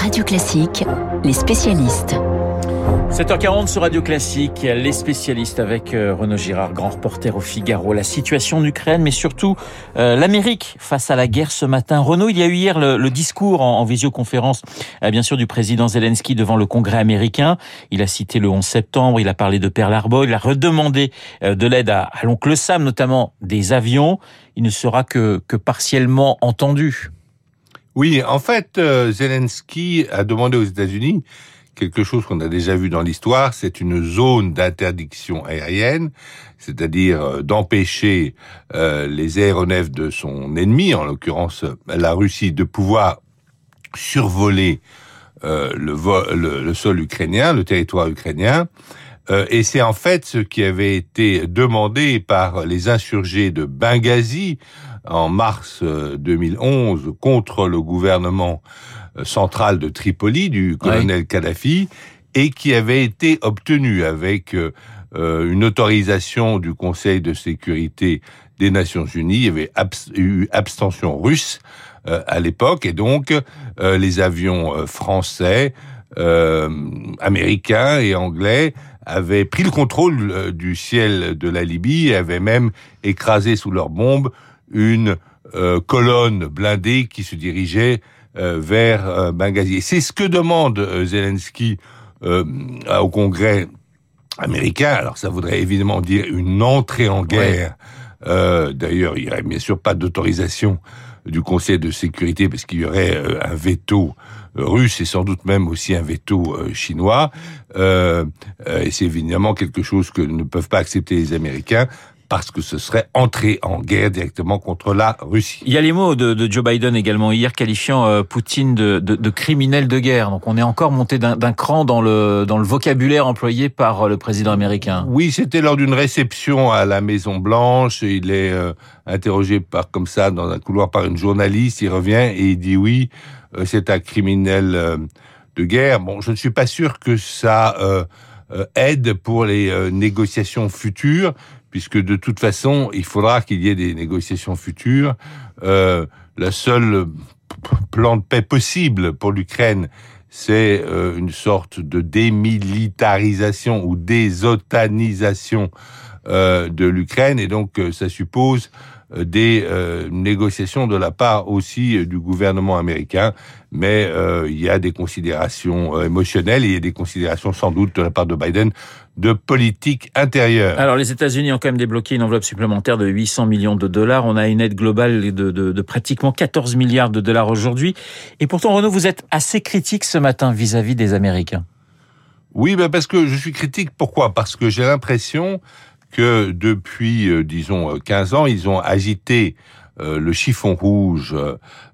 Radio Classique, les spécialistes. 7h40 sur Radio Classique, les spécialistes avec euh, Renaud Girard, grand reporter au Figaro, la situation en Ukraine, mais surtout euh, l'Amérique face à la guerre ce matin. Renaud, il y a eu hier le, discours en, visioconférence, euh, bien sûr, du président Zelensky devant le Congrès américain. Il a cité le 11 septembre, il a parlé de Pearl Harbor, il a redemandé de l'aide à, l'oncle Sam, notamment des avions. Il ne sera que partiellement entendu. Oui, en fait, Zelensky a demandé aux États-Unis quelque chose qu'on a déjà vu dans l'histoire, c'est une zone d'interdiction aérienne, c'est-à-dire euh, d'empêcher euh, les aéronefs de son ennemi, en l'occurrence la Russie, de pouvoir survoler euh, le, le, sol ukrainien, le territoire ukrainien. Et c'est en fait ce qui avait été demandé par les insurgés de Benghazi en mars 2011 contre le gouvernement centrale de Tripoli du colonel Kadhafi et qui avait été obtenu avec euh, euh, une autorisation du Conseil de sécurité des Nations Unies. Il y avait eu abstention russe euh, à l'époque et donc les avions français, américains et anglais avaient pris le contrôle du ciel de la Libye et avaient même écrasé sous leurs bombes une colonne blindée qui se dirigeait euh, vers euh, Benghazi. C'est ce que demande euh, Zelensky au Congrès américain. Alors ça voudrait évidemment dire une entrée en guerre. D'ailleurs, il n'y aurait bien sûr pas d'autorisation du Conseil de sécurité parce qu'il y aurait un veto russe et sans doute même aussi un veto chinois. et c'est évidemment quelque chose que ne peuvent pas accepter les Américains parce que ce serait entrer en guerre directement contre la Russie. Il y a les mots de, Joe Biden également hier qualifiant euh, Poutine de, de, criminel de guerre. Donc on est encore monté d'un cran dans le, dans le vocabulaire employé par euh, le président américain. Oui, c'était lors d'une réception à la Maison Blanche. Il est euh, interrogé par comme ça dans un couloir par une journaliste. Il revient et il dit oui, c'est un criminel de guerre. Bon, je ne suis pas sûr que ça aide pour les négociations futures puisque de toute façon, il faudra qu'il y ait des négociations futures. Euh, la seule plan de paix possible pour l'Ukraine, c'est euh, une sorte de démilitarisation ou désotanisation euh, de l'Ukraine, et donc euh, ça suppose euh, des euh, négociations de la part aussi euh, du gouvernement américain, mais il y a des considérations émotionnelles et il y a des considérations sans doute de la part de Biden de politique intérieure. Alors les États-Unis ont quand même débloqué une enveloppe supplémentaire de 800 millions de dollars. On a une aide globale de, de, de pratiquement 14 milliards de dollars aujourd'hui. Et pourtant, Renaud, vous êtes assez critique ce matin vis-à-vis des Américains. Oui, ben parce que je suis critique. Pourquoi? Parce que j'ai l'impression que depuis, euh, disons, 15 euh, ans, ils ont agité euh, le chiffon rouge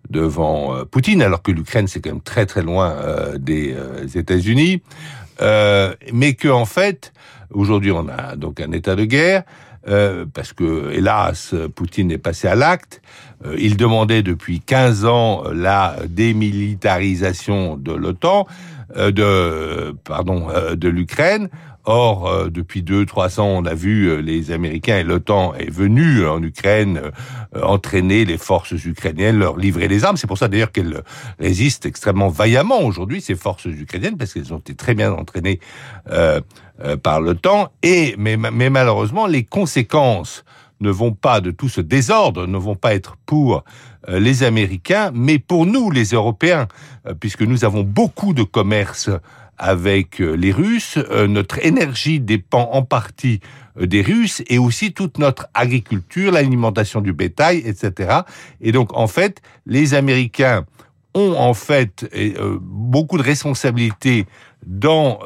devant Poutine, alors que l'Ukraine c'est quand même très très loin des États-Unis, mais que en fait aujourd'hui on a donc un état de guerre. parce que hélas Poutine est passé à l'acte. il demandait depuis 15 ans la démilitarisation de l'OTAN, de pardon de l'Ukraine. Or, euh, depuis deux, trois ans, on a vu euh, les Américains et l'OTAN est venu en Ukraine euh, entraîner les forces ukrainiennes, leur livrer les armes. C'est pour ça d'ailleurs qu'elles résistent extrêmement vaillamment aujourd'hui, ces forces ukrainiennes, parce qu'elles ont été très bien entraînées par l'OTAN. Et mais, mais malheureusement, les conséquences ne vont pas de tout ce désordre, ne vont pas être pour les Américains, mais pour nous, les Européens, puisque nous avons beaucoup de commerce avec euh, les Russes. Euh, notre énergie dépend en partie euh, des Russes et aussi toute notre agriculture, l'alimentation du bétail, etc. Et donc, en fait, les Américains ont en fait beaucoup de responsabilités dans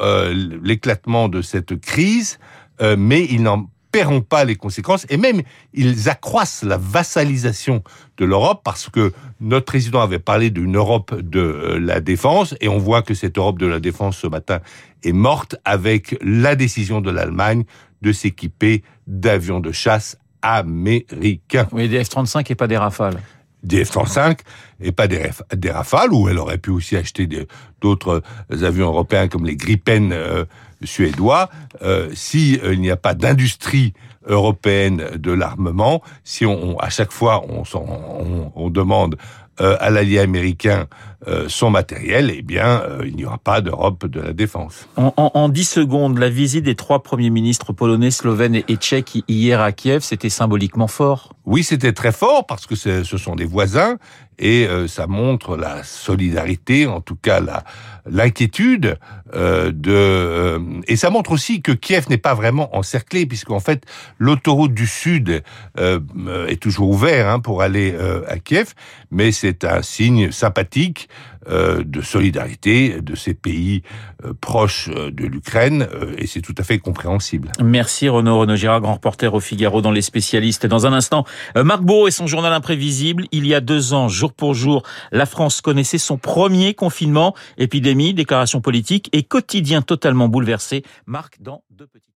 l'éclatement de cette crise, mais ils n'en paieront pas les conséquences et même ils accroissent la vassalisation de l'Europe parce que notre président avait parlé d'une Europe de euh, la défense et on voit que cette Europe de la défense ce matin est morte avec la décision de l'Allemagne de s'équiper d'avions de chasse américains. Oui, des F-35 et pas des Rafales des F-35 et pas des, Rafales, où elle aurait pu aussi acheter d'autres avions européens comme les Gripen euh, suédois, euh, si euh, il n'y a pas d'industrie européenne de l'armement, si à chaque fois on, demande à l'allié américain son matériel, eh bien, il n'y aura pas d'Europe de la défense. En, en, en 10 secondes, la visite des trois premiers ministres polonais, slovènes et tchèques hier à Kiev, c'était symboliquement fort. Oui, c'était très fort parce que ce sont des voisins et euh, ça montre la solidarité, en tout cas la l'inquiétude euh, de euh, et ça montre aussi que Kiev n'est pas vraiment encerclé puisqu'en fait l'autoroute du sud est toujours ouverte hein, pour aller à Kiev, mais c'est un signe sympathique de solidarité de ces pays proches de l'Ukraine et c'est tout à fait compréhensible. Merci Renaud Renaud Girard, grand reporter au Figaro dans les spécialistes. Dans un instant, Marc Beau et son journal imprévisible. Il y a deux ans, jour pour jour, la France connaissait son premier confinement, épidémie, déclaration politique et quotidien totalement bouleversé. Marc dans deux petits